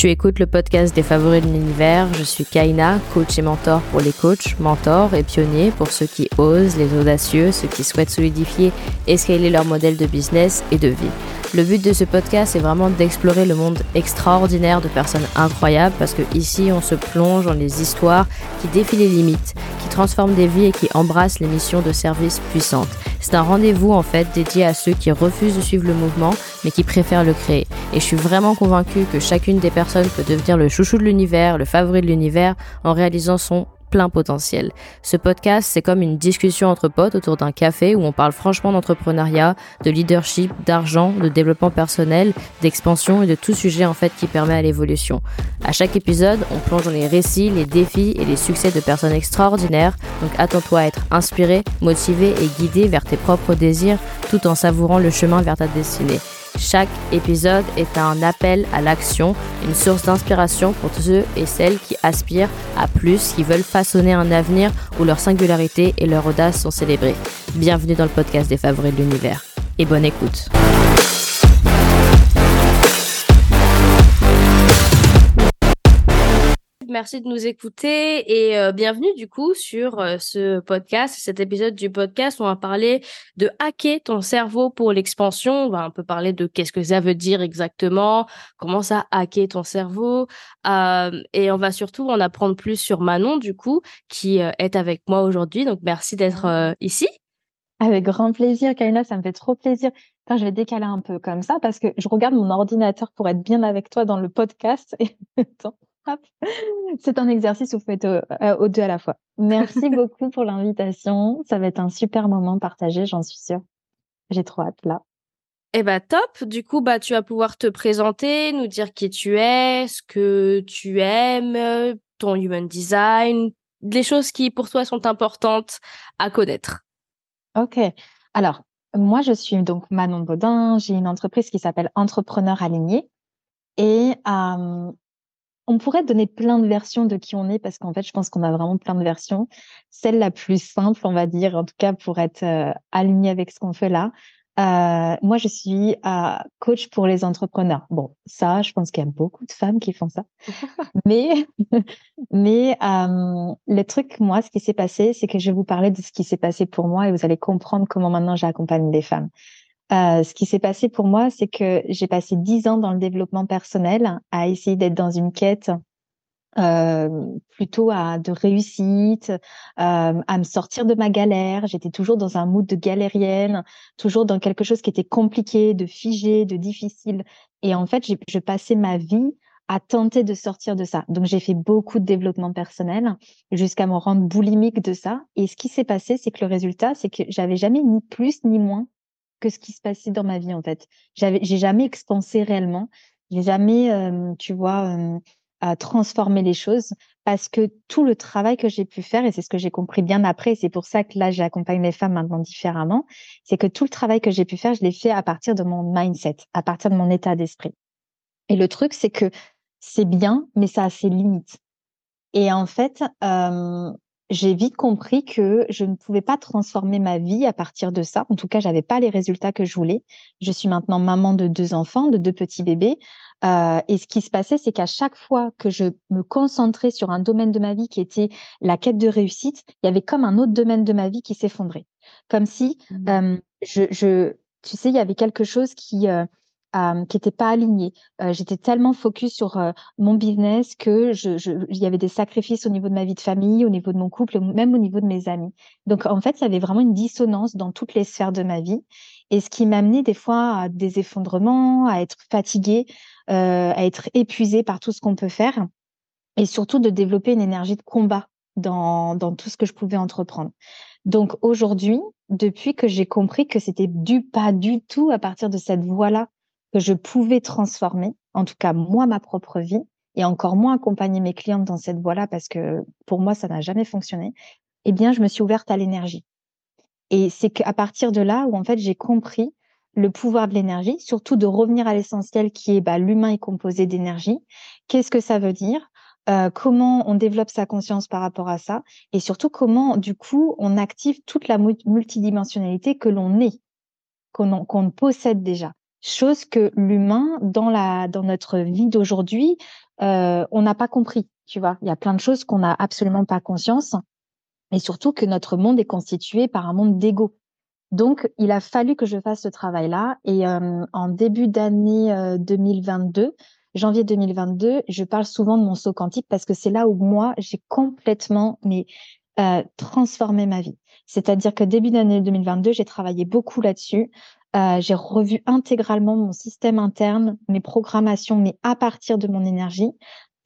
Tu écoutes le podcast des favoris de l'univers. Je suis Kaina, coach et mentor pour les coachs, mentors et pionniers pour ceux qui osent, les audacieux, ceux qui souhaitent solidifier et scaler leur modèle de business et de vie. Le but de ce podcast est vraiment d'explorer le monde extraordinaire de personnes incroyables parce que ici on se plonge dans les histoires qui défient les limites, qui transforment des vies et qui embrassent les missions de service puissantes. C'est un rendez-vous en fait dédié à ceux qui refusent de suivre le mouvement mais qui préfèrent le créer. Et je suis vraiment convaincue que chacune des personnes peut devenir le chouchou de l'univers, le favori de l'univers en réalisant son plein potentiel. Ce podcast, c'est comme une discussion entre potes autour d'un café où on parle franchement d'entrepreneuriat, de leadership, d'argent, de développement personnel, d'expansion et de tout sujet en fait qui permet à l'évolution. À chaque épisode, on plonge dans les récits, les défis et les succès de personnes extraordinaires. Donc attends-toi à être inspiré, motivé et guidé vers tes propres désirs tout en savourant le chemin vers ta destinée. Chaque épisode est un appel à l'action, une source d'inspiration pour tous ceux et celles qui aspirent à plus, qui veulent façonner un avenir où leur singularité et leur audace sont célébrées. Bienvenue dans le podcast des favoris de l'univers et bonne écoute. Merci de nous écouter et euh, bienvenue du coup sur euh, ce podcast, cet épisode du podcast où on va parler de hacker ton cerveau pour l'expansion. On va un peu parler de qu'est-ce que ça veut dire exactement, comment ça hacker ton cerveau euh, et on va surtout en apprendre plus sur Manon du coup qui est avec moi aujourd'hui. Donc merci d'être ici. Avec grand plaisir, Kaina, ça me fait trop plaisir. Je vais décaler un peu comme ça parce que je regarde mon ordinateur pour être bien avec toi dans le podcast et c'est un exercice où vous faites euh, aux deux à la fois. Merci beaucoup pour l'invitation. Ça va être un super moment partagé, j'en suis sûre. J'ai trop hâte là. Eh bah top. Du coup, bah tu vas pouvoir te présenter, nous dire qui tu es, ce que tu aimes, ton human design, les choses qui pour toi sont importantes à connaître. Ok. Alors, moi, je suis donc Manon Baudin. J'ai une entreprise qui s'appelle Entrepreneur Aligné. Et euh, on pourrait donner plein de versions de qui on est parce qu'en fait, je pense qu'on a vraiment plein de versions. Celle la plus simple, on va dire, en tout cas pour être euh, aligné avec ce qu'on fait là. Euh, moi, je suis euh, coach pour les entrepreneurs. Bon, ça, je pense qu'il y a beaucoup de femmes qui font ça. mais mais le truc, moi, ce qui s'est passé, c'est que je vais vous parler de ce qui s'est passé pour moi et vous allez comprendre comment maintenant j'accompagne des femmes. Euh, ce qui s'est passé pour moi, c'est que j'ai passé dix ans dans le développement personnel à essayer d'être dans une quête euh, plutôt à de réussite, euh, à me sortir de ma galère. J'étais toujours dans un mood de galérienne, toujours dans quelque chose qui était compliqué, de figé, de difficile. Et en fait, je passais ma vie à tenter de sortir de ça. Donc, j'ai fait beaucoup de développement personnel jusqu'à me rendre boulimique de ça. Et ce qui s'est passé, c'est que le résultat, c'est que j'avais jamais ni plus ni moins que ce qui se passait dans ma vie en fait. J'ai jamais expansé réellement. J'ai jamais, euh, tu vois, euh, transformé les choses parce que tout le travail que j'ai pu faire et c'est ce que j'ai compris bien après. C'est pour ça que là j'accompagne les femmes maintenant différemment. C'est que tout le travail que j'ai pu faire, je l'ai fait à partir de mon mindset, à partir de mon état d'esprit. Et le truc, c'est que c'est bien, mais ça a ses limites. Et en fait, euh, j'ai vite compris que je ne pouvais pas transformer ma vie à partir de ça. En tout cas, j'avais pas les résultats que je voulais. Je suis maintenant maman de deux enfants, de deux petits bébés. Euh, et ce qui se passait, c'est qu'à chaque fois que je me concentrais sur un domaine de ma vie qui était la quête de réussite, il y avait comme un autre domaine de ma vie qui s'effondrait. Comme si, mmh. euh, je, je, tu sais, il y avait quelque chose qui, euh, qui n'était pas alignée. Euh, j'étais tellement focus sur euh, mon business que je, je, il y avait des sacrifices au niveau de ma vie de famille, au niveau de mon couple, même au niveau de mes amis. Donc en fait, il y avait vraiment une dissonance dans toutes les sphères de ma vie. Et ce qui m'a amené des fois à des effondrements, à être fatiguée, euh, à être épuisée par tout ce qu'on peut faire, et surtout de développer une énergie de combat dans, dans tout ce que je pouvais entreprendre. Donc aujourd'hui, depuis que j'ai compris que c'était du pas du tout à partir de cette voie-là que je pouvais transformer, en tout cas moi, ma propre vie, et encore moins accompagner mes clientes dans cette voie-là parce que pour moi, ça n'a jamais fonctionné, eh bien, je me suis ouverte à l'énergie. Et c'est qu'à partir de là où, en fait, j'ai compris le pouvoir de l'énergie, surtout de revenir à l'essentiel qui est bah, l'humain est composé d'énergie. Qu'est-ce que ça veut dire? Euh, Comment on développe sa conscience par rapport à ça? Et surtout, comment, du coup, on active toute la multidimensionnalité que l'on est, qu'on possède déjà. Chose que l'humain, dans, la, dans notre vie d'aujourd'hui, euh, on n'a pas compris. Tu vois, il y a plein de choses qu'on n'a absolument pas conscience. Et surtout que notre monde est constitué par un monde d'ego. Donc, il a fallu que je fasse ce travail-là. Et euh, en début d'année 2022, euh, janvier 2022, je parle souvent de mon saut quantique parce que c'est là où moi, j'ai complètement mais, euh, transformé ma vie. C'est-à-dire que début d'année 2022, j'ai travaillé beaucoup là-dessus. Euh, j'ai revu intégralement mon système interne, mes programmations, mais à partir de mon énergie.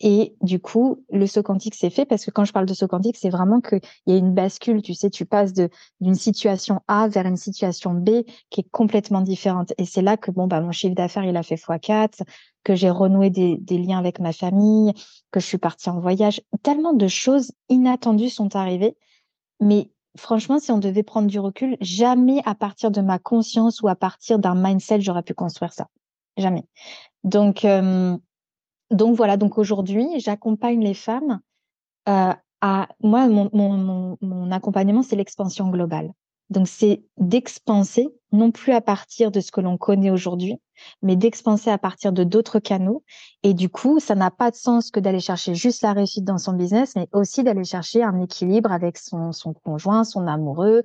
Et du coup, le saut quantique s'est fait parce que quand je parle de saut quantique, c'est vraiment qu'il y a une bascule. Tu sais, tu passes d'une situation A vers une situation B qui est complètement différente. Et c'est là que bon, bah, mon chiffre d'affaires, il a fait x4, que j'ai renoué des, des, liens avec ma famille, que je suis partie en voyage. Tellement de choses inattendues sont arrivées. Mais franchement, si on devait prendre du recul, jamais à partir de ma conscience ou à partir d'un mindset, j'aurais pu construire ça. Jamais. Donc, euh, donc voilà, donc aujourd'hui, j'accompagne les femmes euh, à moi, mon, mon, mon accompagnement, c'est l'expansion globale. Donc c'est d'expanser, non plus à partir de ce que l'on connaît aujourd'hui, mais d'expanser à partir de d'autres canaux. Et du coup, ça n'a pas de sens que d'aller chercher juste la réussite dans son business, mais aussi d'aller chercher un équilibre avec son, son conjoint, son amoureux,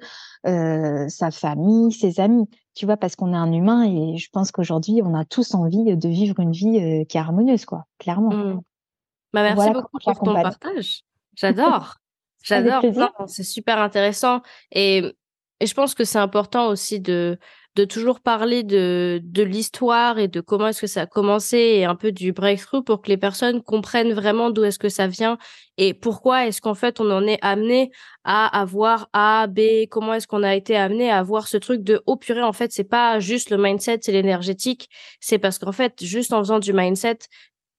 euh, sa famille, ses amis. Tu vois, parce qu'on est un humain et je pense qu'aujourd'hui, on a tous envie de vivre une vie euh, qui est harmonieuse, quoi, clairement. Mmh. Bah, merci beaucoup pour ton partage. J'adore. J'adore. C'est super intéressant. Et et je pense que c'est important aussi de, de toujours parler de, de l'histoire et de comment est-ce que ça a commencé et un peu du breakthrough pour que les personnes comprennent vraiment d'où est-ce que ça vient et pourquoi est-ce qu'en fait on en est amené à avoir A, B, comment est-ce qu'on a été amené à avoir ce truc de oh purée en fait c'est pas juste le mindset, c'est l'énergétique, c'est parce qu'en fait juste en faisant du mindset,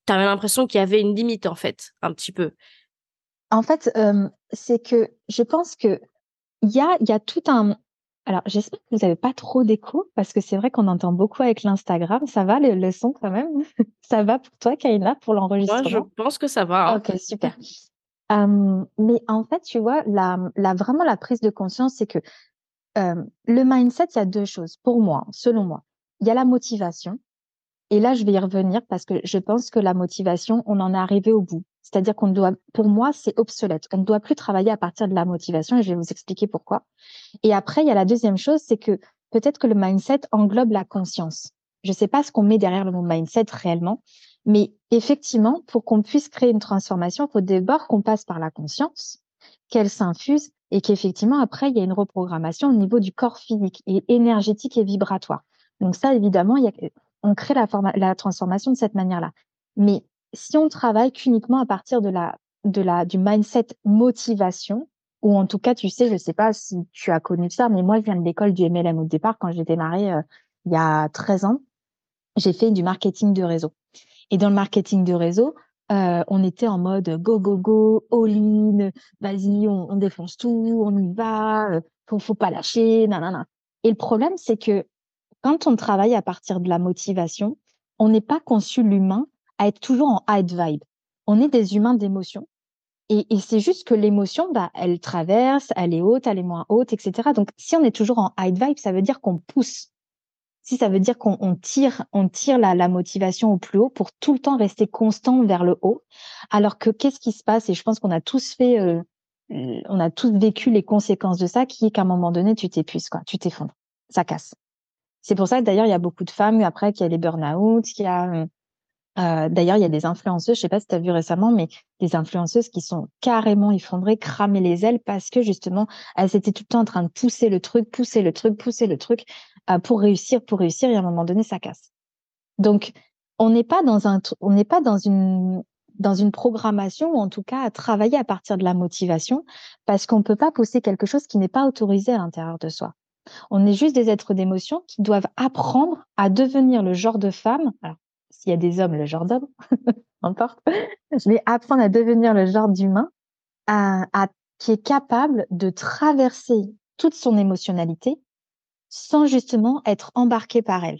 t'avais l'impression qu'il y avait une limite en fait, un petit peu. En fait, c'est que je pense que il y a, y a tout un. Alors, j'espère que vous n'avez pas trop d'écho parce que c'est vrai qu'on entend beaucoup avec l'Instagram. Ça va, le, son quand même? Ça va pour toi, Kaina, pour l'enregistrement Moi, je pense que ça va. Hein. Ok, super. mais en fait, tu vois, la, la, vraiment la prise de conscience, c'est que le mindset, il y a deux choses pour moi, selon moi. Il y a la motivation. Et là, je vais y revenir parce que je pense que la motivation, on en est arrivé au bout. C'est-à-dire qu'on doit, pour moi, c'est obsolète. On ne doit plus travailler à partir de la motivation et je vais vous expliquer pourquoi. Et après, il y a la deuxième chose, c'est que peut-être que le mindset englobe la conscience. Je ne sais pas ce qu'on met derrière le mot mindset réellement, mais effectivement, pour qu'on puisse créer une transformation, il faut d'abord qu'on passe par la conscience, qu'elle s'infuse et qu'effectivement, après, il y a une reprogrammation au niveau du corps physique et énergétique et vibratoire. Donc ça, évidemment, on crée la, la transformation de cette manière-là. Mais si on travaille qu'uniquement à partir de la, de la, du mindset motivation, ou en tout cas, tu sais, je sais pas si tu as connu ça, mais moi, je viens de l'école du MLM au départ, quand j'ai démarré euh, il y a 13 ans, j'ai fait du marketing de réseau. Et dans le marketing de réseau, euh, on était en mode go, go, go, all in, vas-y, on, on, défonce tout, on y va, euh, faut, faut pas lâcher, nanana. Et le problème, c'est que quand on travaille à partir de la motivation, on n'est pas conçu l'humain à être toujours en high vibe. On est des humains d'émotion. Et, c'est juste que l'émotion, bah, elle traverse, elle est haute, elle est moins haute, etc. Donc, si on est toujours en high vibe, ça veut dire qu'on pousse. Si ça veut dire qu'on tire, on tire la, la, motivation au plus haut pour tout le temps rester constant vers le haut. Alors que qu'est-ce qui se passe? Et je pense qu'on a tous fait, euh, on a tous vécu les conséquences de ça, qui est qu'à un moment donné, tu t'épuises, quoi, tu t'effondres, ça casse. C'est pour ça que d'ailleurs, il y a beaucoup de femmes après qui a les burn-out, qui a euh, d'ailleurs, il y a des influenceuses, je sais pas si tu as vu récemment, mais des influenceuses qui sont carrément effondrées, cramées les ailes parce que justement, elles étaient tout le temps en train de pousser le truc, pousser le truc, pousser le truc euh, pour réussir, pour réussir, et à un moment donné, ça casse. Donc, on n'est pas dans un, on pas dans une dans une programmation ou en tout cas à travailler à partir de la motivation parce qu'on ne peut pas pousser quelque chose qui n'est pas autorisé à l'intérieur de soi. On est juste des êtres d'émotion qui doivent apprendre à devenir le genre de femme. S'il y a des hommes, le genre d'homme, n'importe. Je vais apprendre à devenir le genre d'humain qui est capable de traverser toute son émotionnalité sans justement être embarqué par elle.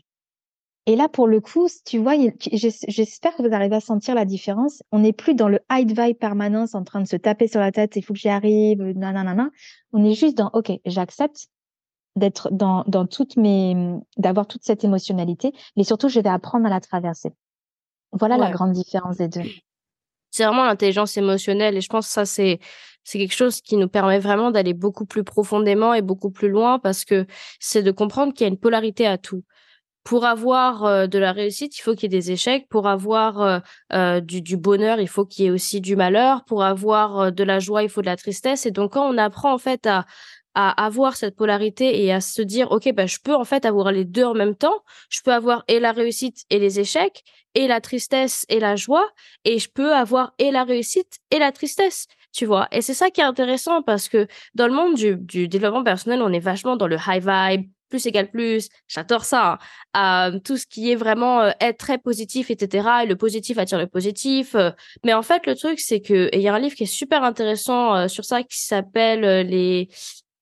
Et là, pour le coup, tu vois, j'espère que vous arrivez à sentir la différence. On n'est plus dans le hide vibe permanence en train de se taper sur la tête, il faut que j'y arrive, nanana. On est juste dans, OK, j'accepte d'être dans, dans toutes mes, d'avoir toute cette émotionnalité, mais surtout, je vais apprendre à la traverser. Voilà la grande différence des deux. C'est vraiment l'intelligence émotionnelle et je pense que ça, c'est, c'est quelque chose qui nous permet vraiment d'aller beaucoup plus profondément et beaucoup plus loin parce que c'est de comprendre qu'il y a une polarité à tout pour avoir euh, de la réussite, il faut qu'il y ait des échecs. Pour avoir euh, euh, du, du, bonheur, il faut qu'il y ait aussi du malheur. Pour avoir de la joie, il faut de la tristesse. Et donc, quand on apprend en fait à, à avoir cette polarité et à se dire, ok, bah, je peux en fait avoir les deux en même temps. Je peux avoir et la réussite et les échecs, et la tristesse et la joie, et je peux avoir et la réussite et la tristesse tu vois. Et c'est ça qui est intéressant parce que dans le monde du, développement personnel, on est vachement dans le high vibe, plus égale plus, j'adore ça. Hein. tout ce qui est vraiment euh, être très positif, etc. Et le positif attire le positif. Euh. mais en fait, le truc, c'est que il y a un livre qui est super intéressant euh, sur ça qui s'appelle les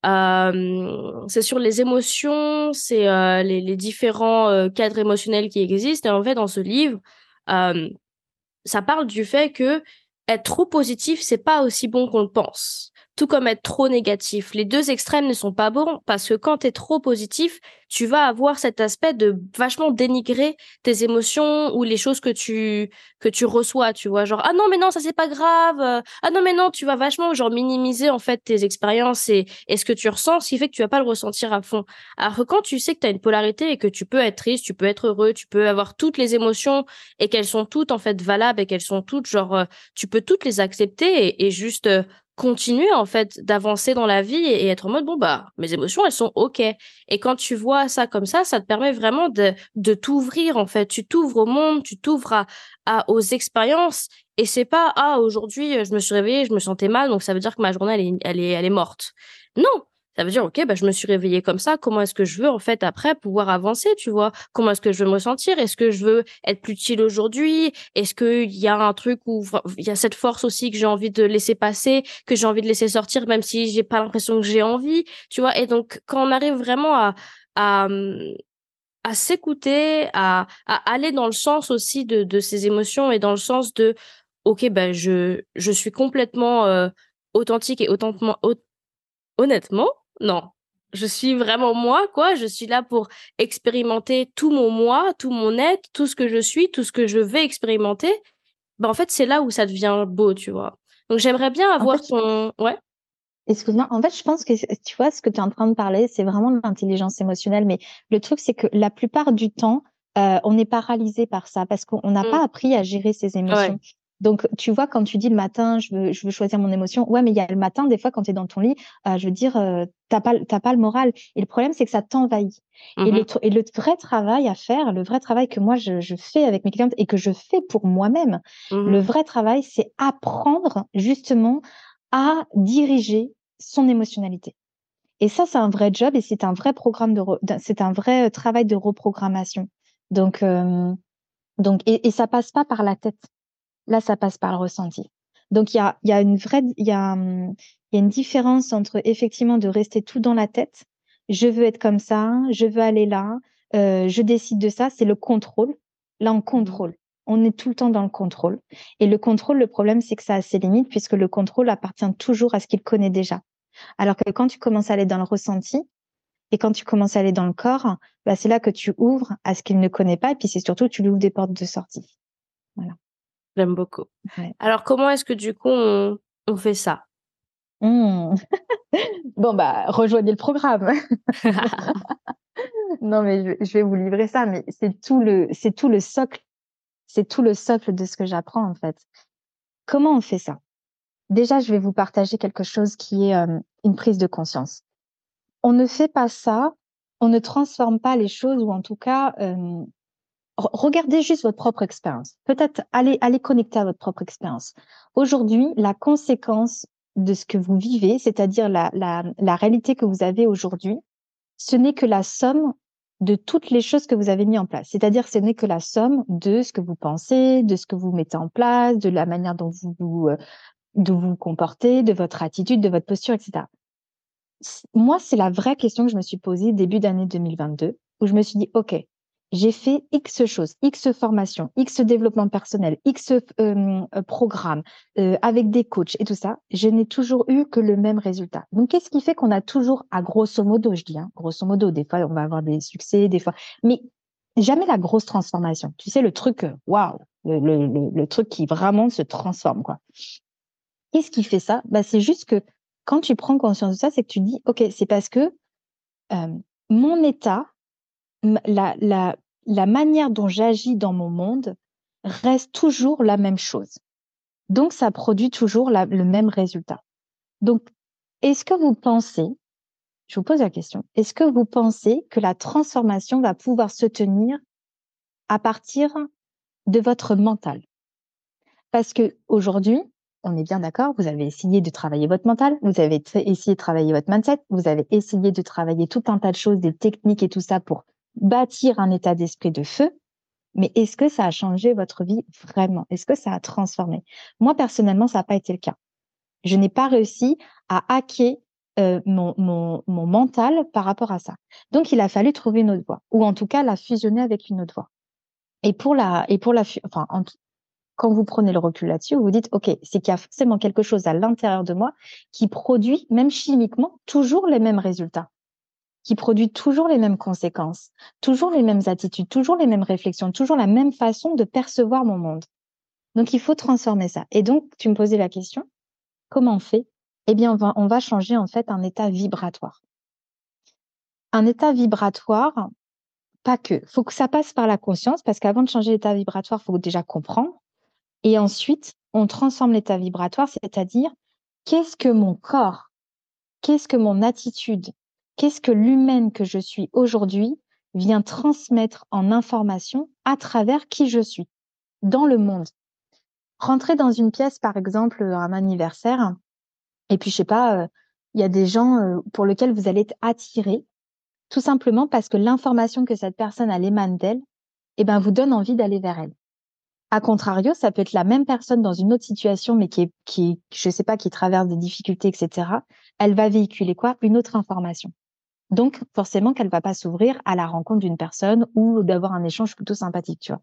c'est sur les émotions, c'est les, les, différents cadres émotionnels qui existent. Et en fait, dans ce livre, ça parle du fait que être trop positif, c'est pas aussi bon qu'on le pense tout comme être trop négatif. Les deux extrêmes ne sont pas bons parce que quand tu es trop positif, tu vas avoir cet aspect de vachement dénigrer tes émotions ou les choses que tu que tu reçois, tu vois, genre ah non mais non, ça c'est pas grave. Euh, ah non mais non, tu vas vachement genre minimiser en fait tes expériences et, et ce que tu ressens, ce qui fait que tu vas pas le ressentir à fond. Alors que quand tu sais que tu as une polarité et que tu peux être triste, tu peux être heureux, tu peux avoir toutes les émotions et qu'elles sont toutes en fait valables et qu'elles sont toutes genre euh, tu peux toutes les accepter et, juste euh, continuer en fait d'avancer dans la vie et, être en mode bon bah mes émotions elles sont ok. Et quand tu vois ça comme ça ça te permet vraiment de de t'ouvrir en fait. Tu t'ouvres au monde tu t'ouvres à, aux expériences. Et c'est pas ah aujourd'hui je me suis réveillée je me sentais mal donc ça veut dire que ma journée elle est elle est elle est morte. Non ça veut dire, OK, bah, je me suis réveillée comme ça. Comment est-ce que je veux, en fait, après, pouvoir avancer, tu vois? Comment est-ce que je veux me ressentir? Est-ce que je veux être plus chill aujourd'hui? Est-ce qu'il y a un truc où il y a cette force aussi que j'ai envie de laisser passer, que j'ai envie de laisser sortir, même si j'ai pas l'impression que j'ai envie, tu vois? Et donc, quand on arrive vraiment à, à, à s'écouter, à, aller dans le sens aussi de, de ces émotions et dans le sens de, OK, ben, je, je suis complètement authentique et honnêtement, non. Je suis vraiment moi, quoi. Je suis là pour expérimenter tout mon moi, tout mon être, tout ce que je suis, tout ce que je vais expérimenter. Ben, en fait, c'est là où ça devient beau, tu vois. Donc, j'aimerais bien avoir ton, ouais? Excuse-moi, en fait, je pense que tu vois, ce que tu es en train de parler, c'est vraiment l'intelligence émotionnelle. Mais le truc, c'est que la plupart du temps, euh, on est paralysé par ça parce qu'on n'a mmh. pas appris à gérer ses émotions. Donc, tu vois, quand tu dis le matin, je veux, je veux choisir mon émotion, ouais, mais il y a le matin, des fois, quand tu es dans ton lit, euh, je veux dire, euh, t'as pas, pas le moral. Et le problème, c'est que ça t'envahit. et, le, mmh et le vrai travail à faire, le vrai travail que moi, je, je fais avec mes clientes et que je fais pour moi-même, mmh le vrai travail, c'est apprendre justement à diriger son émotionnalité. Et ça, c'est un vrai job et c'est un vrai programme de, c'est un vrai euh, travail de reprogrammation. Donc, euh, donc, et, et ça passe pas par la tête. Là, ça passe par le ressenti. Donc, il y a, y a une vraie, il y a, hum, y a une différence entre effectivement de rester tout dans la tête. Je veux être comme ça, je veux aller là, euh, je décide de ça. C'est le contrôle. Là, on contrôle. On est tout le temps dans le contrôle. Et le contrôle, le problème, c'est que ça a ses limites puisque le contrôle appartient toujours à ce qu'il connaît déjà. Alors que quand tu commences à aller dans le ressenti et quand tu commences à aller dans le corps, bah, c'est là que tu ouvres à ce qu'il ne connaît pas et puis c'est surtout tu lui ouvres des portes de sortie. Voilà. J'aime beaucoup. Alors, comment est-ce que du coup, on, fait ça? Mmh. Bon, bah, rejoignez le programme. non, mais je, vais vous livrer ça, mais c'est tout le, c'est tout le socle. C'est tout le socle de ce que j'apprends, en fait. Comment on fait ça? Déjà, je vais vous partager quelque chose qui est euh, une prise de conscience. On ne fait pas ça, on ne transforme pas les choses, ou en tout cas, euh, regardez juste votre propre expérience. Peut-être allez, allez connecter à votre propre expérience. Aujourd'hui, la conséquence de ce que vous vivez, c'est-à-dire la, la, la réalité que vous avez aujourd'hui, ce n'est que la somme de toutes les choses que vous avez mis en place. C'est-à-dire, ce n'est que la somme de ce que vous pensez, de ce que vous mettez en place, de la manière dont vous vous, euh, vous comportez, de votre attitude, de votre posture, etc. Moi, c'est la vraie question que je me suis posée début d'année 2022, où je me suis dit, OK, j'ai fait X choses, X formations, X développement personnel, X euh, euh, programmes euh, avec des coachs et tout ça, je n'ai toujours eu que le même résultat. Donc, qu'est-ce qui fait qu'on a toujours, à grosso modo, je dis, hein, grosso modo, des fois on va avoir des succès, des fois, mais jamais la grosse transformation. Tu sais, le truc, waouh, le, le, le, truc qui vraiment se transforme, quoi. Qu'est-ce qui fait ça? Bah, C'est juste que quand tu prends conscience de ça, c'est que tu dis, OK, c'est parce que mon état la, la, la manière dont j'agis dans mon monde reste toujours la même chose. Donc, ça produit toujours le même résultat. Donc, est-ce que vous pensez, je vous pose la question, est-ce que vous pensez que la transformation va pouvoir se tenir à partir de votre mental? Parce que aujourd'hui, on est bien d'accord, vous avez essayé de travailler votre mental, vous avez essayé de travailler votre mindset, vous avez essayé de travailler tout un tas de choses, des techniques et tout ça pour bâtir un état d'esprit de feu, mais est-ce que ça a changé votre vie vraiment? Est-ce que ça a transformé? Moi, personnellement, ça n'a pas été le cas. Je n'ai pas réussi à hacker euh, mon, mental par rapport à ça. Donc, il a fallu trouver une autre voie, ou en tout cas la fusionner avec une autre voie. Et pour la, et pour la, enfin, quand vous prenez le recul là-dessus, vous vous dites, OK, c'est qu'il y a forcément quelque chose à l'intérieur de moi qui produit, même chimiquement, toujours les mêmes résultats qui produit toujours les mêmes conséquences, toujours les mêmes attitudes, toujours les mêmes réflexions, toujours la même façon de percevoir mon monde. Donc, il faut transformer ça. Et donc, tu me posais la question, comment on fait? Eh bien, on va, on va changer en fait un état vibratoire. Un état vibratoire, pas que. Il faut que ça passe par la conscience, parce qu'avant de changer l'état vibratoire, il faut déjà comprendre. Et ensuite, on transforme l'état vibratoire, c'est-à-dire qu'est-ce que mon corps, qu'est-ce que mon attitude, qu'est-ce que l'humaine que je suis aujourd'hui vient transmettre en information à travers qui je suis dans le monde. Rentrer dans une pièce, par exemple, un anniversaire, et puis je sais pas, euh, il y a des gens euh, pour lesquels vous allez être attiré, tout simplement parce que l'information que cette personne a l'émane d'elle, eh ben, vous donne envie d'aller vers elle. A contrario, ça peut être la même personne dans une autre situation, mais qui est, qui, je sais pas, qui traverse des difficultés, etc. Elle va véhiculer quoi? Une autre information. Donc, forcément qu'elle va pas s'ouvrir à la rencontre d'une personne ou d'avoir un échange plutôt sympathique, tu vois.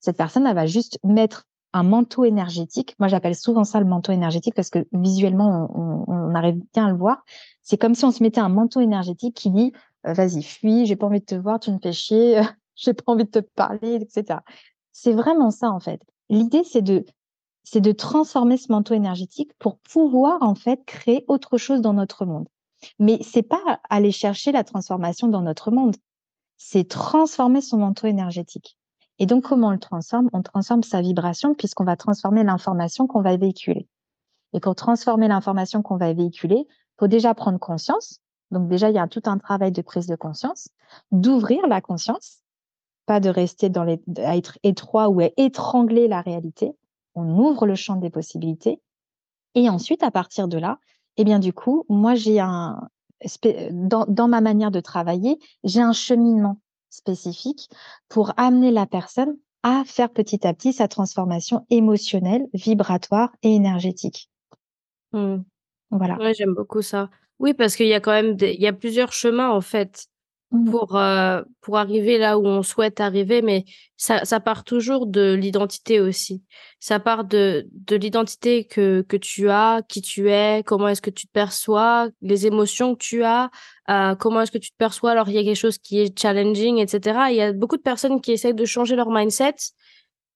Cette personne, elle va juste mettre un manteau énergétique. Moi, j'appelle souvent ça le manteau énergétique parce que visuellement, on, arrive bien à le voir. C'est comme si on se mettait un manteau énergétique qui dit euh, vas-y, fuis, j'ai pas envie de te voir, tu me fais chier, j'ai pas envie de te parler, etc. C'est vraiment ça en fait. L'idée, c'est de c'est de transformer ce manteau énergétique pour pouvoir en fait créer autre chose dans notre monde. Mais c'est pas aller chercher la transformation dans notre monde, c'est transformer son manteau énergétique. Et donc, comment on le transforme? On transforme sa vibration puisqu'on va transformer l'information qu'on va véhiculer. Et pour transformer l'information qu'on va véhiculer, faut déjà prendre conscience. Donc déjà, il y a tout un travail de prise de conscience, d'ouvrir la conscience, pas de rester dans les, à être étroit ou à étrangler la réalité. On ouvre le champ des possibilités. Et ensuite, à partir de là, eh bien, du coup, moi, j'ai un, dans, dans ma manière de travailler, j'ai un cheminement spécifique pour amener la personne à faire petit à petit sa transformation émotionnelle, vibratoire et énergétique. Mmh. Voilà. Ouais, j'aime beaucoup ça. Oui, parce qu'il y a quand même il y a plusieurs chemins en fait Mmh. pour euh, pour arriver là où on souhaite arriver mais ça ça part toujours de l'identité aussi. Ça part de de l'identité que que tu as qui tu es comment est-ce que tu te perçois les émotions que tu as euh, comment est-ce que tu te perçois. Alors il y a quelque chose qui est challenging etc il y a beaucoup de personnes qui essayent de changer leur mindset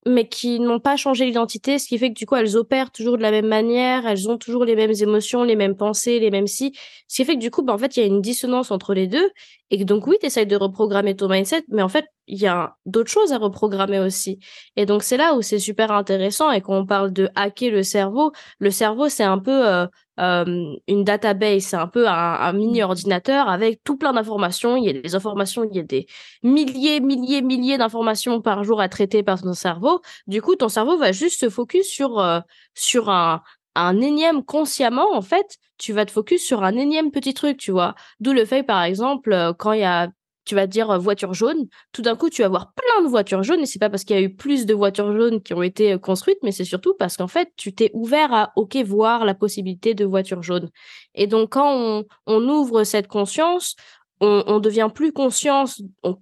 mais qui n'ont pas changé l'identité, ce qui fait que du coup elles opèrent toujours de la même manière, elles ont toujours les mêmes émotions, les mêmes pensées, les mêmes si, ce qui fait que du coup bah, en fait il y a une dissonance entre les deux et que donc oui tu essayes de reprogrammer ton mindset, mais en fait il y a d'autres choses à reprogrammer aussi. Et donc c'est là où c'est super intéressant et quand on parle de hacker le cerveau, le cerveau c'est un peu euh, euh, une database, c'est un peu un, mini mmh. ordinateur avec tout plein d'informations. Il y a des informations, il y a des milliers, milliers, milliers d'informations par jour à traiter par ton cerveau. Du coup, ton cerveau va juste se focus sur euh, sur un un énième consciemment en fait tu vas te focus sur un énième petit truc tu vois d'où le fait par exemple euh, quand il y a tu vas dire voiture jaune, tout d'un coup tu vas voir plein de voitures jaunes et c'est pas parce qu'il y a eu plus de voitures jaunes qui ont été construites, mais c'est surtout parce qu'en fait tu t'es ouvert à ok voir la possibilité de voitures jaunes. Et donc quand on, ouvre cette conscience, on, devient plus conscient,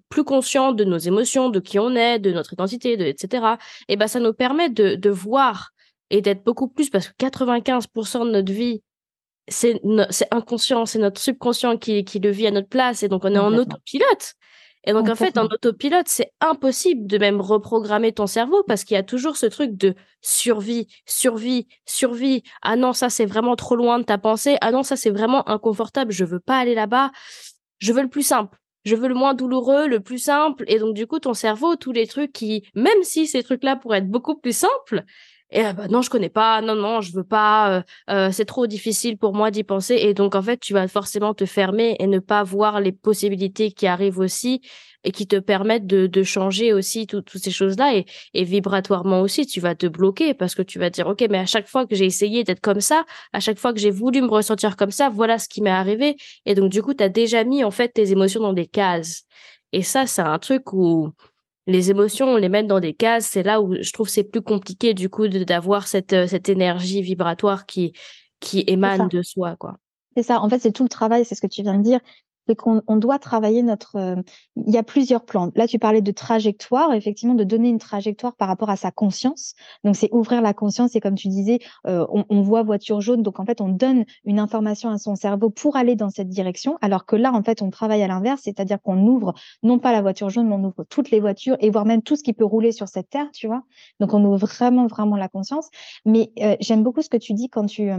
plus conscient de nos émotions, de qui on est, de notre identité, de, etc. Et ben, ça nous permet de, de voir et d'être beaucoup plus, parce que 95% de notre vie, c'est inconscient, c'est notre subconscient qui, qui le vit à notre place, et donc on est en autopilote. Et donc, en fait, en autopilote, c'est impossible de même reprogrammer ton cerveau parce qu'il y a toujours ce truc de survie, survie, survie. Ah non, ça, c'est vraiment trop loin de ta pensée. Ah non, ça, c'est vraiment inconfortable. Je veux pas aller là-bas. Je veux le plus simple. Je veux le moins douloureux, le plus simple. Et donc, du coup, ton cerveau, tous les trucs qui, même si ces trucs-là pourraient être beaucoup plus simples, et bah non, je connais pas, non, non, je veux pas, euh, euh, c'est trop difficile pour moi d'y penser. Et donc, en fait, tu vas forcément te fermer et ne pas voir les possibilités qui arrivent aussi et qui te permettent de, de changer aussi toutes ces choses-là. Et, et vibratoirement aussi, tu vas te bloquer parce que tu vas dire, OK, mais à chaque fois que j'ai essayé d'être comme ça, à chaque fois que j'ai voulu me ressentir comme ça, voilà ce qui m'est arrivé. Et donc, du coup, tu as déjà mis, en fait, tes émotions dans des cases. Et ça, c'est un truc où les émotions, on les met dans des cases. C'est là où je trouve c'est plus compliqué du coup d'avoir cette euh, cette énergie vibratoire qui qui émane de soi, quoi. C'est ça. En fait, c'est tout le travail. C'est ce que tu viens de dire qu'on on doit travailler notre. Euh, il y a plusieurs plans. Là, tu parlais de trajectoire, effectivement, de donner une trajectoire par rapport à sa conscience. Donc, c'est ouvrir la conscience. Et comme tu disais, euh, on, on, voit voiture jaune. Donc, en fait, on donne une information à son cerveau pour aller dans cette direction. Alors que là, en fait, on travaille à l'inverse, c'est-à-dire qu'on ouvre non pas la voiture jaune, mais on ouvre toutes les voitures et voire même tout ce qui peut rouler sur cette terre, tu vois. Donc, on ouvre vraiment, vraiment la conscience. Mais euh, j'aime beaucoup ce que tu dis quand tu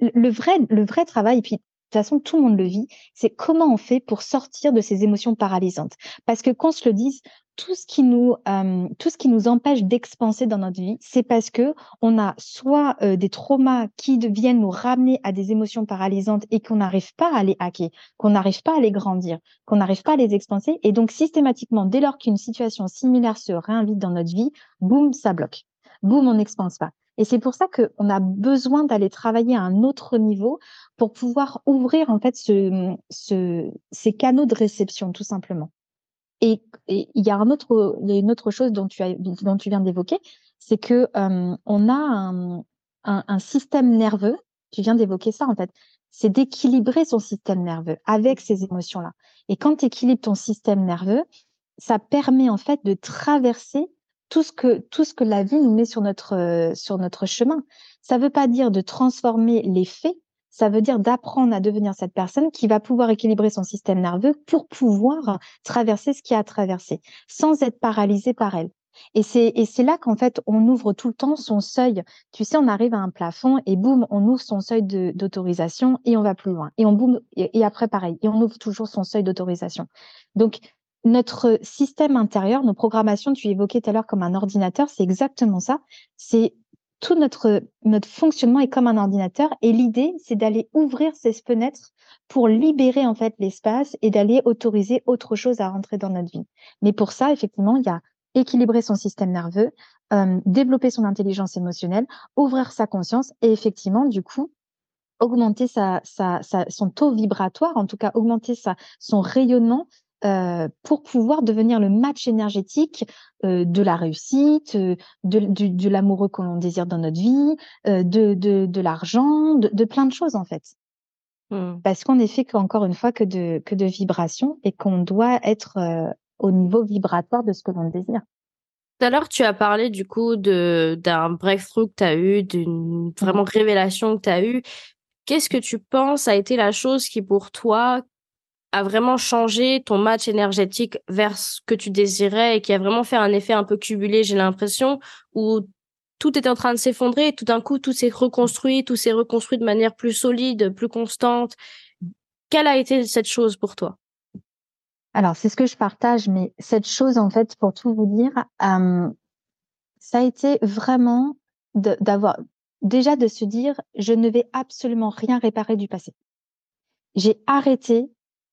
le vrai, le vrai travail, puis toute façon, tout le monde le vit, c'est comment on fait pour sortir de ces émotions paralysantes. Parce que qu'on se le dise, tout ce qui nous, euh, tout ce qui nous empêche d'expanser dans notre vie, c'est parce que on a soit euh, des traumas qui viennent nous ramener à des émotions paralysantes et qu'on n'arrive pas à les hacker, qu'on n'arrive pas à les grandir, qu'on n'arrive pas à les expanser. Et donc, systématiquement, dès lors qu'une situation similaire se réinvite dans notre vie, boum, ça bloque. Boum, on n'expanse pas. Et c'est pour ça qu'on a besoin d'aller travailler à un autre niveau pour pouvoir ouvrir en fait ce, ce, ces canaux de réception, tout simplement. Et il y a une autre chose dont tu, as, dont tu viens d'évoquer, c'est que euh, on a un, un, un, système nerveux. Tu viens d'évoquer ça en fait. C'est d'équilibrer son système nerveux avec ces émotions-là. Et quand tu équilibres ton système nerveux, ça permet en fait de traverser tout ce que tout ce que la vie nous met sur notre euh, sur notre chemin. Ça veut pas dire de transformer les faits, ça veut dire d'apprendre à devenir cette personne qui va pouvoir équilibrer son système nerveux pour pouvoir traverser ce qui a traversé, sans être paralysé par elle. Et c'est et c'est là qu'en fait on ouvre tout le temps son seuil. Tu sais, on arrive à un plafond et boum, on ouvre son seuil d'autorisation et on va plus loin. Et on boum et, et après pareil, et on ouvre toujours son seuil d'autorisation. Donc notre système intérieur, nos programmations, tu évoquais tout à l'heure comme un ordinateur, c'est exactement ça. C'est tout notre, notre fonctionnement est comme un ordinateur et l'idée, c'est d'aller ouvrir ces fenêtres pour libérer en fait l'espace et d'aller autoriser autre chose à rentrer dans notre vie. Mais pour ça, effectivement, il y a équilibrer son système nerveux, euh, développer son intelligence émotionnelle, ouvrir sa conscience et effectivement, du coup, augmenter sa, sa, sa, son taux vibratoire, en tout cas augmenter sa, son rayonnement euh, pour pouvoir devenir le match énergétique euh, de la réussite, euh, de, de, l'amoureux que l'on désire dans notre vie, de, de, de l'argent, de, de, plein de choses en fait. Mmh. Parce qu'on est fait qu'encore une fois que de, que de vibrations et qu'on doit être au niveau vibratoire de ce que l'on désire. Tout à l'heure, tu as parlé du coup d'un breakthrough que tu as eu, d'une mmh. vraiment révélation que tu as eu. Qu'est-ce que tu penses a été la chose qui pour toi a vraiment changé ton match énergétique vers ce que tu désirais et qui a vraiment fait un effet un peu cumulé, j'ai l'impression, où tout était en train de s'effondrer et tout d'un coup, tout s'est reconstruit, tout s'est reconstruit de manière plus solide, plus constante. Quelle a été cette chose pour toi? Alors, c'est ce que je partage, mais cette chose, en fait, pour tout vous dire, ça a été vraiment d'avoir déjà de se dire, je ne vais absolument rien réparer du passé. J'ai arrêté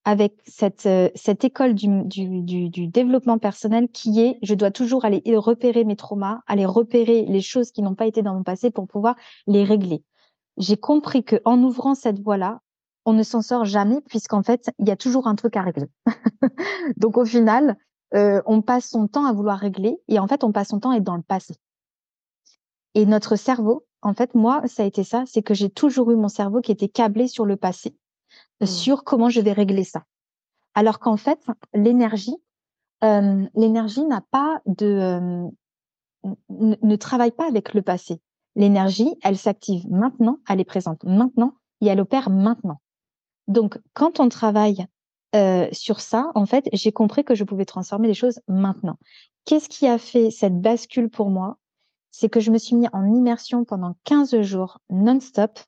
avec cette, euh, école du, développement personnel qui est, je dois toujours aller repérer mes traumas, aller repérer les choses qui n'ont pas été dans mon passé pour pouvoir les régler. J'ai compris que en ouvrant cette voie-là, on ne s'en sort jamais puisqu'en fait, il y a toujours un truc à régler. Donc au final, euh, on passe son temps à vouloir régler et en fait, on passe son temps à être dans le passé. Et notre cerveau, en fait, moi, ça a été ça, c'est que j'ai toujours eu mon cerveau qui était câblé sur le passé mmh. sur comment je vais régler ça. Alors qu'en fait, l'énergie, l'énergie n'a pas de, ne travaille pas avec le passé. L'énergie, elle s'active maintenant, elle est présente maintenant et elle opère maintenant. Donc, quand on travaille euh, sur ça, en fait, j'ai compris que je pouvais transformer les choses maintenant. Qu'est-ce qui a fait cette bascule pour moi? C'est que je me suis mis en immersion pendant 15 jours non-stop.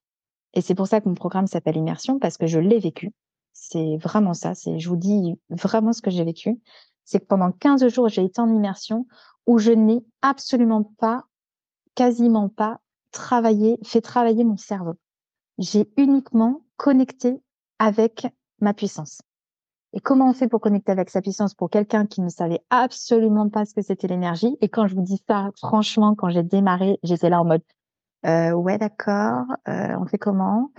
Et c'est pour ça que mon programme s'appelle Immersion, parce que je l'ai vécu. C'est vraiment ça. C'est, je vous dis vraiment ce que j'ai vécu. C'est que pendant 15 jours, j'ai été en immersion où je n'ai absolument pas, quasiment pas travaillé, fait travailler mon cerveau. J'ai uniquement connecté avec ma puissance. Et comment on fait pour connecter avec sa puissance? Pour quelqu'un qui ne savait absolument pas ce que c'était l'énergie Et quand je vous dis ça, franchement, quand j'ai démarré, j'étais là en mode euh, ouais d'accord, euh, on fait comment?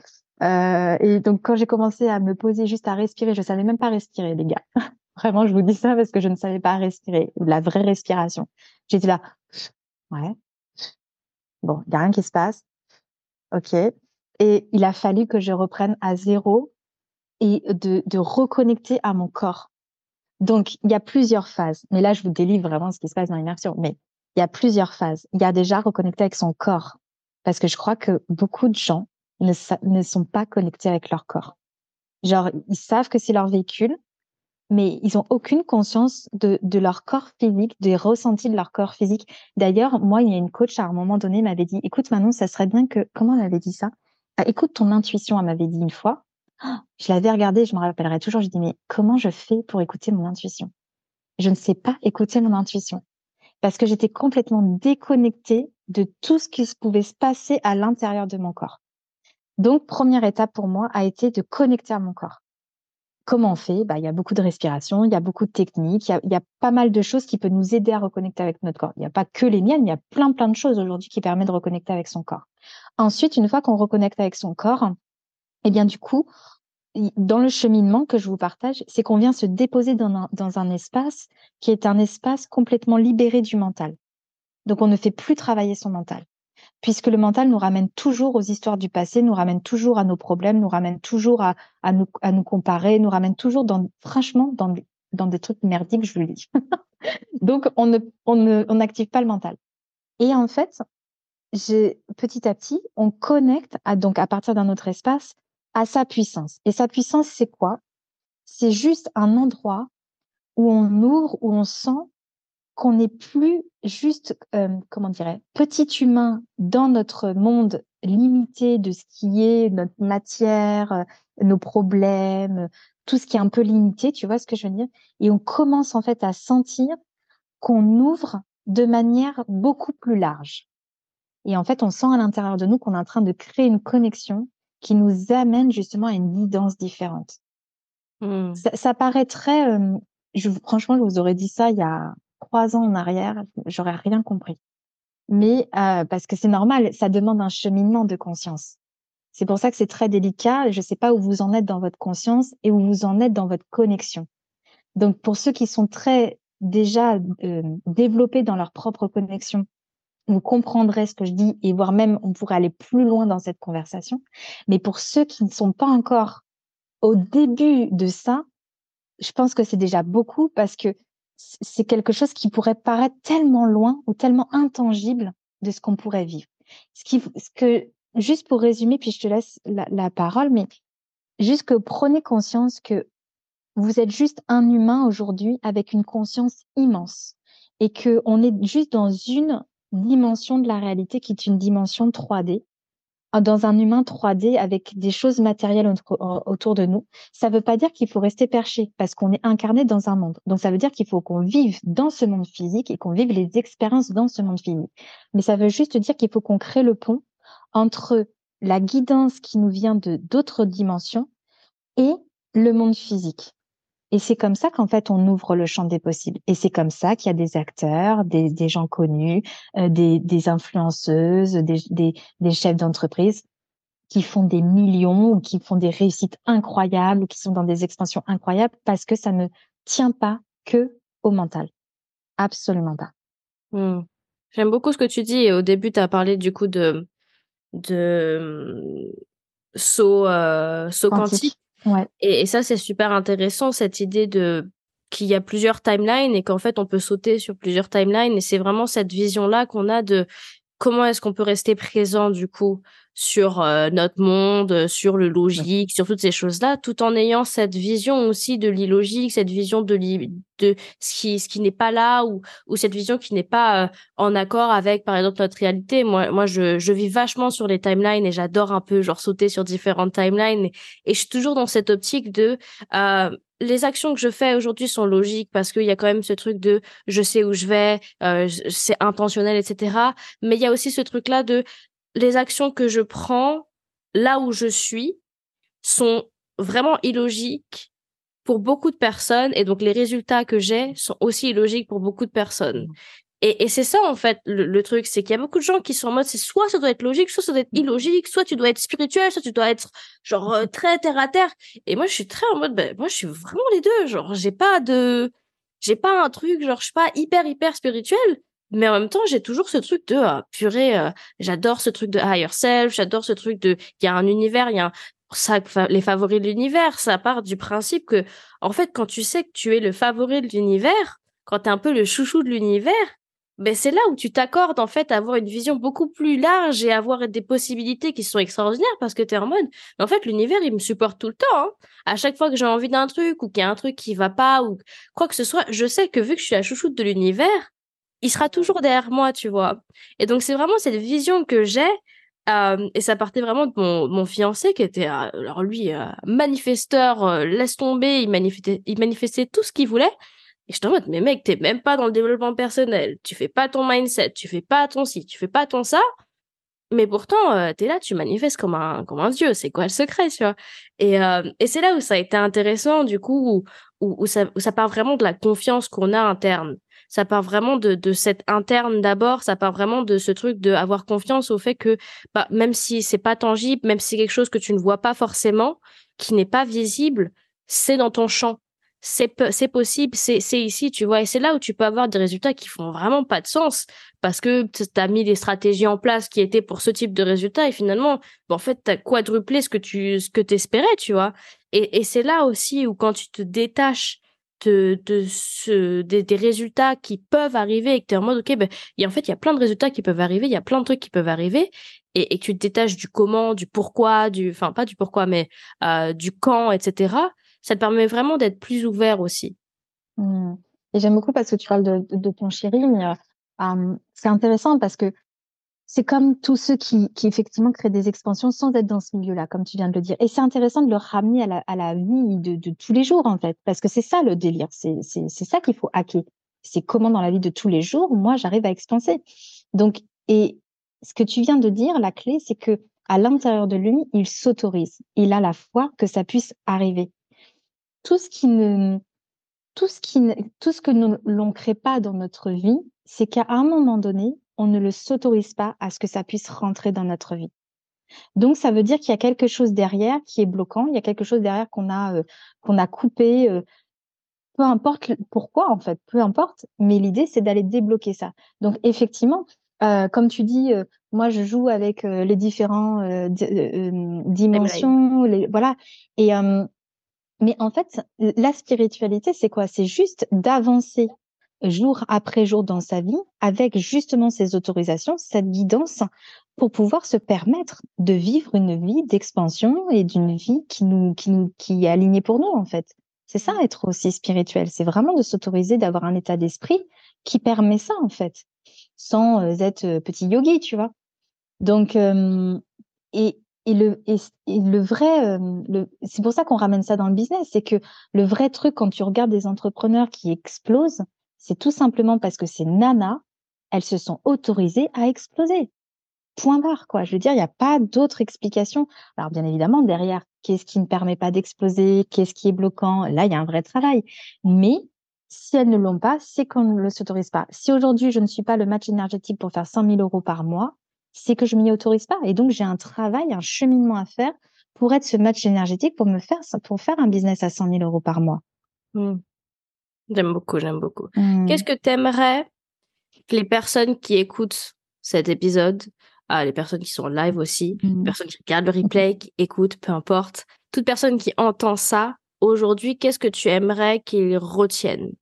Euh, Et donc quand j'ai commencé à me poser juste à respirer, je savais même pas respirer, les gars. Vraiment, je vous dis ça parce que je ne savais pas respirer, la vraie respiration. J'étais là, ouais. Bon, il y a rien qui se passe. Ok. Et il a fallu que je reprenne à zéro et de, de reconnecter à mon corps. Donc, il y a plusieurs phases. Mais là, je vous délivre vraiment ce qui se passe dans l'immersion. Mais il y a plusieurs phases. Il y a déjà reconnecter avec son corps. Parce que je crois que beaucoup de gens ne, sont pas connectés avec leur corps. Genre, ils savent que c'est leur véhicule, mais ils ont aucune conscience de, leur corps physique, des ressentis de leur corps physique. D'ailleurs, moi, il y a une coach à un moment donné m'avait dit, écoute Manon, ça serait bien que, comment elle avait dit ça? Ah, Écoute ton intuition, elle m'avait dit une fois. Je l'avais regardé, je me rappellerai toujours. Je dis mais comment je fais pour écouter mon intuition? Je ne sais pas écouter mon intuition parce que j'étais complètement déconnectée de tout ce qui pouvait se passer à l'intérieur de mon corps. Donc première étape pour moi a été de connecter à mon corps. Comment on fait? Bah, Il y a beaucoup de respiration, il y a beaucoup de techniques, il y a, pas mal de choses qui peuvent nous aider à reconnecter avec notre corps. Il n'y a pas que les miennes, il y a plein plein de choses aujourd'hui qui permettent de reconnecter avec son corps. Ensuite, une fois qu'on reconnecte avec son corps, eh bien, du coup, dans le cheminement que je vous partage, c'est qu'on vient se déposer dans un, dans un espace qui est un espace complètement libéré du mental. Donc, on ne fait plus travailler son mental, puisque le mental nous ramène toujours aux histoires du passé, nous ramène toujours à nos problèmes, nous ramène toujours à, à, nous, à nous comparer, nous ramène toujours, dans, franchement, dans, dans des trucs merdiques, je vous le dis. Donc, on ne, on ne, on n'active pas le mental. Et en fait, petit à petit, on connecte donc à partir d'un autre espace à sa puissance. Et sa puissance, c'est quoi? C'est juste un endroit où on ouvre, où on sent qu'on n'est plus juste, euh, comment dirais, petit humain dans notre monde limité de ce qui est notre matière, euh, nos problèmes, tout ce qui est un peu limité, tu vois ce que je veux dire? Et on commence en fait à sentir qu'on ouvre de manière beaucoup plus large. Et en fait, on sent à l'intérieur de nous qu'on est en train de créer une connexion qui nous amène justement à une guidance différente. Mmh. Ça, ça, paraît très, euh, je, franchement, je vous aurais dit ça il y a trois ans en arrière, j'aurais rien compris. Mais euh, parce que c'est normal, ça demande un cheminement de conscience. C'est pour ça que c'est très délicat. Je ne sais pas où vous en êtes dans votre conscience et où vous en êtes dans votre connexion. Donc pour ceux qui sont très déjà euh, développés dans leur propre connexion vous comprendrez ce que je dis et voire même on pourrait aller plus loin dans cette conversation. Mais pour ceux qui ne sont pas encore au début de ça, je pense que c'est déjà beaucoup parce que c'est quelque chose qui pourrait paraître tellement loin ou tellement intangible de ce qu'on pourrait vivre. Ce, qui, ce que, juste pour résumer, puis je te laisse la, parole, mais juste que prenez conscience que vous êtes juste un humain aujourd'hui avec une conscience immense et que on est juste dans une dimension de la réalité qui est une dimension 3D, dans un humain 3D avec des choses matérielles autour de nous, ça ne veut pas dire qu'il faut rester perché parce qu'on est incarné dans un monde. Donc ça veut dire qu'il faut qu'on vive dans ce monde physique et qu'on vive les expériences dans ce monde physique. Mais ça veut juste dire qu'il faut qu'on crée le pont entre la guidance qui nous vient de d'autres dimensions et le monde physique. Et c'est comme ça qu'en fait, on ouvre le champ des possibles. Et c'est comme ça qu'il y a des acteurs, des, des gens connus, euh, des, des, influenceuses, des, des chefs d'entreprise qui font des millions ou qui font des réussites incroyables ou qui sont dans des expansions incroyables parce que ça ne tient pas que au mental. Absolument pas. Mmh. J'aime beaucoup ce que tu dis. Au début, tu as parlé du coup de, de saut, euh, saut quantique. Et ça, c'est super intéressant, cette idée de qu'il y a plusieurs timelines et qu'en fait, on peut sauter sur plusieurs timelines. Et c'est vraiment cette vision-là qu'on a de comment est-ce qu'on peut rester présent du coup sur euh, notre monde, sur le logique, sur toutes ces choses-là, tout en ayant cette vision aussi de l'illogique, cette vision de, de ce qui, ce qui n'est pas là ou, ou cette vision qui n'est pas euh, en accord avec, par exemple, notre réalité. Moi, moi je, je vis vachement sur les timelines et j'adore un peu genre sauter sur différentes timelines et, et, je suis toujours dans cette optique de euh, les actions que je fais aujourd'hui sont logiques parce qu'il y a quand même ce truc de je sais où je vais, euh, c'est intentionnel, etc. Mais il y a aussi ce truc-là de les actions que je prends là où je suis sont vraiment illogiques pour beaucoup de personnes et donc les résultats que j'ai sont aussi illogiques pour beaucoup de personnes. Et, et c'est ça, en fait, le, truc, c'est qu'il y a beaucoup de gens qui sont en mode, c'est soit ça doit être logique, soit ça doit être illogique, soit tu dois être spirituel, soit tu dois être, genre, euh, très terre à terre. Et moi, je suis très en mode, ben, moi, je suis vraiment les deux. Genre, j'ai pas de, j'ai pas un truc, genre, je suis pas hyper, hyper spirituel. Mais en même temps, j'ai toujours ce truc de, ah, purée, euh, j'adore ce truc de higher self, j'adore ce truc de, il y a un univers, il y a un, ça, les favoris de l'univers, ça part du principe que, en fait, quand tu sais que tu es le favori de l'univers, quand t'es un peu le chouchou de l'univers, ben c'est là où tu t'accordes en fait à avoir une vision beaucoup plus large et avoir des possibilités qui sont extraordinaires parce que tu es en mode en fait l'univers il me supporte tout le temps hein. à chaque fois que j'ai envie d'un truc ou qu'il y a un truc qui va pas ou quoi que ce soit je sais que vu que je suis la chouchoute de l'univers il sera toujours derrière moi tu vois et donc c'est vraiment cette vision que j'ai euh, et ça partait vraiment de mon, mon fiancé qui était euh, alors lui euh, manifesteur laisse tomber il manifestait il manifestait tout ce qu'il voulait et je te mode, mais mec, t'es même pas dans le développement personnel, tu fais pas ton mindset, tu fais pas ton ci, tu fais pas ton ça, mais pourtant, euh, t'es là, tu manifestes comme un, comme un dieu, c'est quoi le secret, tu vois? Et, euh, et c'est là où ça a été intéressant, du coup, où, où, ça, où ça part vraiment de la confiance qu'on a interne. Ça part vraiment de, de cette interne d'abord, ça part vraiment de ce truc de avoir confiance au fait que, bah, même si c'est pas tangible, même si c'est quelque chose que tu ne vois pas forcément, qui n'est pas visible, c'est dans ton champ c'est possible, c'est ici, tu vois. Et c'est là où tu peux avoir des résultats qui font vraiment pas de sens parce que tu as mis des stratégies en place qui étaient pour ce type de résultats et finalement, en fait, tu as quadruplé ce que tu ce que espérais, tu vois. Et, et c'est là aussi où quand tu te détaches de, de ce, des, résultats qui peuvent arriver et que tu es en mode, OK, ben, en fait, il y a plein de résultats qui peuvent arriver, il y a plein de trucs qui peuvent arriver et, et tu te détaches du comment, du pourquoi, du, enfin, pas du pourquoi, mais euh, du quand, etc ça te permet vraiment d'être plus ouvert aussi. Mmh. Et j'aime beaucoup parce que tu parles de, ton chéri, mais euh, c'est intéressant parce que c'est comme tous ceux qui, effectivement créent des expansions sans être dans ce milieu-là, comme tu viens de le dire. Et c'est intéressant de le ramener à la, vie de, de, tous les jours, en fait, parce que c'est ça le délire, c'est ça qu'il faut hacker. C'est comment dans la vie de tous les jours, moi, j'arrive à expanser. Donc, et ce que tu viens de dire, la clé, c'est que à l'intérieur de lui, il s'autorise. Il a la foi que ça puisse arriver tout ce qui ne, tout ce qui tout ce que nous l'on crée pas dans notre vie, c'est qu'à un moment donné, on ne le s'autorise pas à ce que ça puisse rentrer dans notre vie. Donc, ça veut dire qu'il y a quelque chose derrière qui est bloquant, il y a quelque chose derrière qu'on a, euh, qu'on a coupé, euh, peu importe pourquoi, en fait, peu importe, mais l'idée, c'est d'aller débloquer ça. Donc, effectivement, euh, comme tu dis, moi, je joue avec les différents dimensions, les, voilà, et mais en fait, la spiritualité, c'est quoi? C'est juste d'avancer jour après jour dans sa vie avec justement ces autorisations, cette guidance pour pouvoir se permettre de vivre une vie d'expansion et d'une vie qui nous, qui nous, qui est alignée pour nous, en fait. C'est ça, être aussi spirituel. C'est vraiment de s'autoriser d'avoir un état d'esprit qui permet ça, en fait, sans euh, être euh, petit yogi, tu vois? Donc, euh, et, et le, vrai, euh, le, c'est pour ça qu'on ramène ça dans le business, c'est que le vrai truc quand tu regardes des entrepreneurs qui explosent, c'est tout simplement parce que ces nanas, elles se sont autorisées à exploser. Point barre, quoi. Je veux dire, il n'y a pas d'autre explication. Alors, bien évidemment, derrière, qu'est-ce qui ne permet pas d'exploser? Qu'est-ce qui est bloquant? Là, il y a un vrai travail. Mais si elles ne l'ont pas, c'est qu'on ne le s'autorise pas. Si aujourd'hui, je ne suis pas le match énergétique pour faire 100 000 euros par mois, c'est que je m'y autorise pas. Et donc, j'ai un travail, un cheminement à faire pour être ce match énergétique, pour me faire, pour faire un business à 100 000 euros par mois. Mmh. J'aime beaucoup, j'aime beaucoup. Mmh. Qu'est-ce que tu aimerais que les personnes qui écoutent cet épisode, ah, les personnes qui sont en live aussi, les mmh. personnes qui regardent le replay, qui écoutent, peu importe, toute personne qui entend ça aujourd'hui, qu'est-ce que tu aimerais qu'ils retiennent?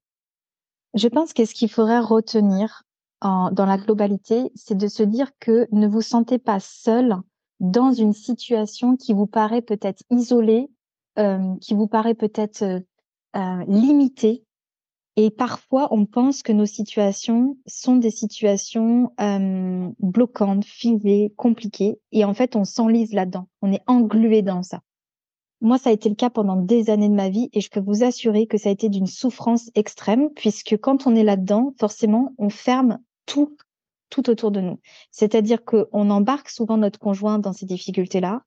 Je pense que ce qu'il faudrait retenir dans la globalité, c'est de se dire que ne vous sentez pas seul dans une situation qui vous paraît peut-être isolée, euh, qui vous paraît peut-être euh, euh, limitée. Et parfois, on pense que nos situations sont des situations euh, bloquantes, figées, compliquées. Et en fait, on s'enlise là-dedans. On est englué dans ça. Moi, ça a été le cas pendant des années de ma vie et je peux vous assurer que ça a été d'une souffrance extrême puisque quand on est là-dedans, forcément, on ferme tout, tout autour de nous. C'est-à-dire qu'on embarque souvent notre conjoint dans ces difficultés-là.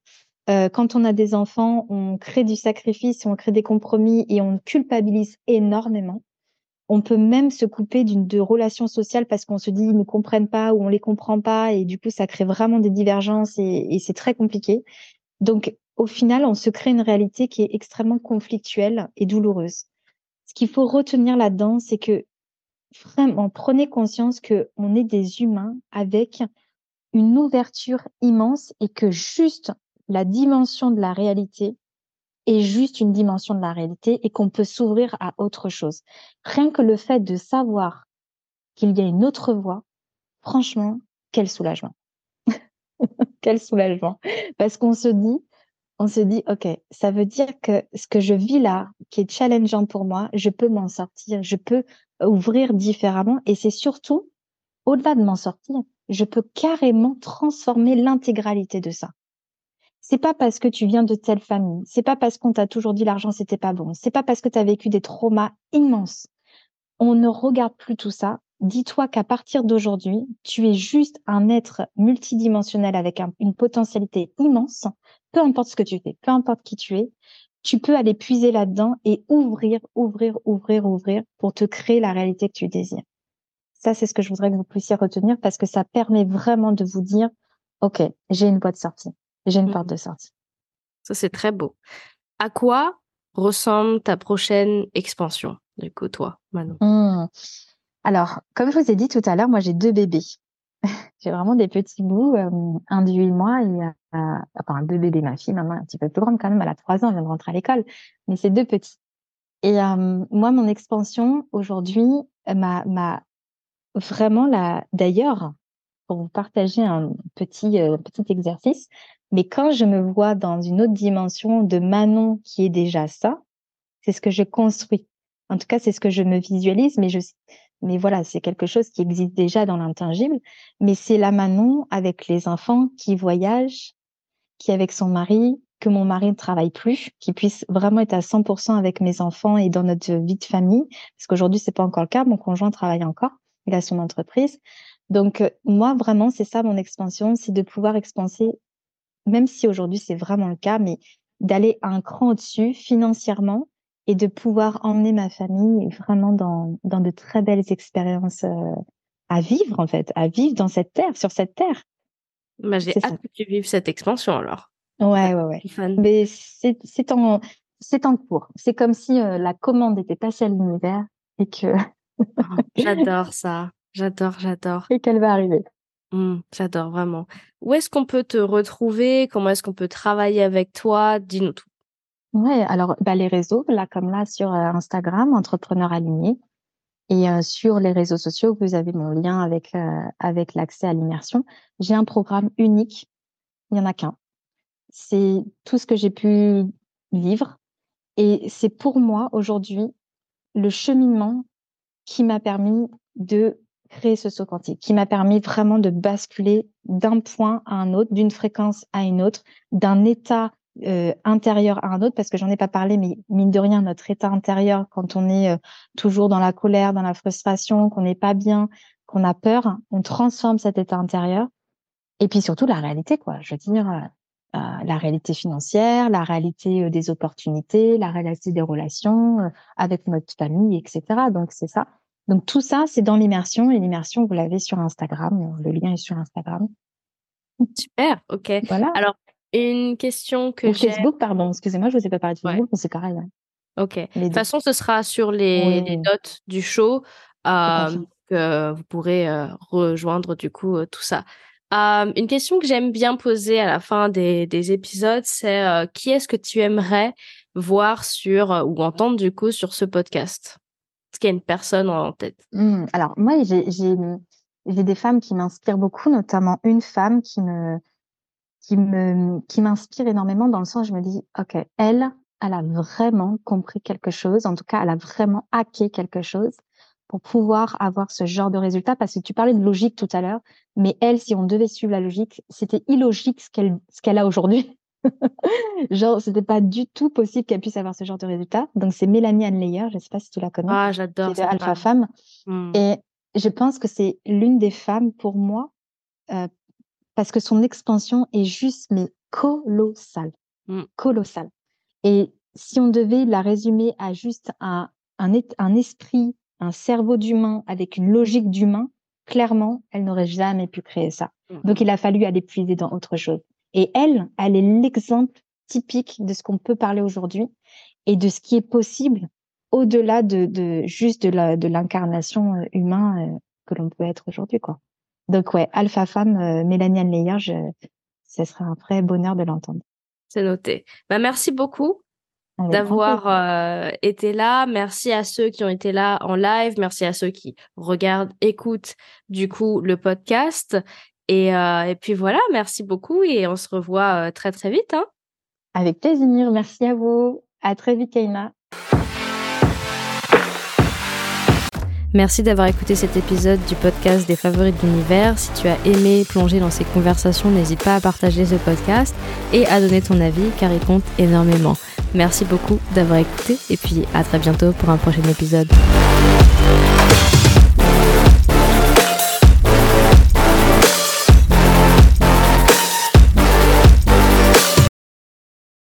Euh, quand on a des enfants, on crée du sacrifice, on crée des compromis et on culpabilise énormément. On peut même se couper d'une de relations sociales parce qu'on se dit ils ne comprennent pas ou on les comprend pas et du coup ça crée vraiment des divergences et, et c'est très compliqué. Donc au final, on se crée une réalité qui est extrêmement conflictuelle et douloureuse. Ce qu'il faut retenir là-dedans, c'est que vraiment prenez conscience que on est des humains avec une ouverture immense et que juste la dimension de la réalité est juste une dimension de la réalité et qu'on peut s'ouvrir à autre chose. Rien que le fait de savoir qu'il y a une autre voie, franchement, quel soulagement. quel soulagement. Parce qu'on se dit, on se dit, OK, ça veut dire que ce que je vis là, qui est challengeant pour moi, je peux m'en sortir, je peux ouvrir différemment. Et c'est surtout, au-delà de m'en sortir, je peux carrément transformer l'intégralité de ça. C'est pas parce que tu viens de telle famille, c'est pas parce qu'on t'a toujours dit l'argent c'était pas bon, c'est pas parce que tu as vécu des traumas immenses. On ne regarde plus tout ça. Dis-toi qu'à partir d'aujourd'hui, tu es juste un être multidimensionnel avec une potentialité immense. Peu importe ce que tu fais, peu importe qui tu es, tu peux aller puiser là-dedans et ouvrir, ouvrir, ouvrir, ouvrir pour te créer la réalité que tu désires. Ça, c'est ce que je voudrais que vous puissiez retenir parce que ça permet vraiment de vous dire, OK, j'ai une voie de sortie. J'ai une porte mmh. de sortie. Ça, c'est très beau. À quoi ressemble ta prochaine expansion, du coup, toi, Manon? Mmh. Alors, comme je vous ai dit tout à l'heure, moi, j'ai deux bébés. j'ai vraiment des petits bouts, euh, un de 8 mois et euh, enfin deux bébés. Ma fille, maman, un petit peu plus grande quand même, elle a 3 ans, elle vient de rentrer à l'école, mais c'est deux petits. Et euh, moi, mon expansion aujourd'hui, m'a vraiment la. D'ailleurs, pour vous partager un petit petit exercice, mais quand je me vois dans une autre dimension de Manon qui est déjà ça, c'est ce que je construis. En tout cas, c'est ce que je me visualise, mais je, mais voilà, c'est quelque chose qui existe déjà dans l'intangible. Mais c'est la Manon avec les enfants qui voyagent, qui avec son mari, que mon mari ne travaille plus, qui puisse vraiment être à 100% avec mes enfants et dans notre vie de famille. Parce qu'aujourd'hui, c'est pas encore le cas. Mon conjoint travaille encore. Il a son entreprise. Donc, moi, vraiment, c'est ça mon expansion, c'est de pouvoir expanser même si aujourd'hui c'est vraiment le cas, mais d'aller un cran au-dessus financièrement et de pouvoir emmener ma famille vraiment dans, dans de très belles expériences euh, à vivre en fait, à vivre dans cette terre, sur cette terre. Bah, j'ai hâte que tu vives cette expansion alors. Ouais, ouais, ouais. Mais c'est en, en cours. C'est comme si euh, la commande était passée à l'univers et que. Oh, j'adore ça. J'adore, j'adore. Et qu'elle va arriver. Mmh, j'adore vraiment. Où est-ce qu'on peut te retrouver? Comment est-ce qu'on peut travailler avec toi? Dis-nous tout. Ouais, alors bah, les réseaux, là comme là sur euh, Instagram, entrepreneur aligné, et euh, sur les réseaux sociaux, vous avez mon lien avec euh, avec l'accès à l'immersion. J'ai un programme unique, il y en a qu'un. C'est tout ce que j'ai pu vivre, et c'est pour moi aujourd'hui le cheminement qui m'a permis de créer ce saut quantique, qui m'a permis vraiment de basculer d'un point à un autre, d'une fréquence à une autre, d'un état euh, intérieur à un autre, parce que j'en ai pas parlé, mais mine de rien, notre état intérieur, quand on est euh, toujours dans la colère, dans la frustration, qu'on n'est pas bien, qu'on a peur, on transforme cet état intérieur. Et puis surtout la réalité, quoi. Je veux dire, euh, la réalité financière, la réalité des opportunités, la réalité des relations avec notre famille, etc. Donc c'est ça. Donc tout ça, c'est dans l'immersion et l'immersion, vous l'avez sur Instagram. Le lien est sur Instagram. Super, ok. Voilà. Alors, une question que j'ai... Facebook, pardon, excusez-moi, je ne vous ai pas parlé de Facebook, mais c'est pareil. Hein. Ok. De toute façon, ce sera sur les, notes du show euh, que vous pourrez euh, rejoindre du coup euh, tout ça. Euh, une question que j'aime bien poser à la fin des, des épisodes, c'est euh, qui est-ce que tu aimerais voir sur euh, ou entendre du coup sur ce podcast? Est-ce qu'il y a une personne en tête? Mmh, Alors moi, j'ai des femmes qui m'inspirent beaucoup, notamment une femme qui me qui me qui m'inspire énormément dans le sens où je me dis ok, elle, elle a vraiment compris quelque chose. En tout cas, elle a vraiment hacké quelque chose pour pouvoir avoir ce genre de résultat Parce que tu parlais de logique tout à l'heure, mais elle, si on devait suivre la logique, c'était illogique ce qu'elle ce qu'elle a aujourd'hui. genre, c'était pas du tout possible qu'elle puisse avoir ce genre de résultat. Donc, c'est Mélanie Anne Leyer, je sais pas si tu la connais. Ah, j'adore. C'est Alpha Femme. Hmm. Et je pense que c'est l'une des femmes pour moi, euh, parce que son expansion est juste, mais colossale. Hmm. Colossale. Et si on devait la résumer à juste un, un, un esprit un cerveau d'humain avec une logique d'humain, clairement, elle n'aurait jamais pu créer ça. Mmh. Donc, il a fallu aller puiser dans autre chose. Et elle, elle est l'exemple typique de ce qu'on peut parler aujourd'hui et de ce qui est possible au-delà de, juste de l'incarnation euh, humain euh, que l'on peut être aujourd'hui, quoi. Donc, ouais, Alpha Femme, euh, Mélanie Anne je, ce serait un vrai bonheur de l'entendre. C'est noté. Bah, merci beaucoup d'avoir euh, été là. Merci à ceux qui ont été là en live. Merci à ceux qui regardent, écoutent du coup le podcast. Et, euh, et puis voilà, merci beaucoup et on se revoit très très vite. Hein. Avec plaisir. Merci à vous. À très vite, Kaina. Merci d'avoir écouté cet épisode du podcast des favoris de l'univers. Si tu as aimé plonger dans ces conversations, n'hésite pas à partager ce podcast et à donner ton avis car il compte énormément. Merci beaucoup d'avoir écouté et puis à très bientôt pour un prochain épisode.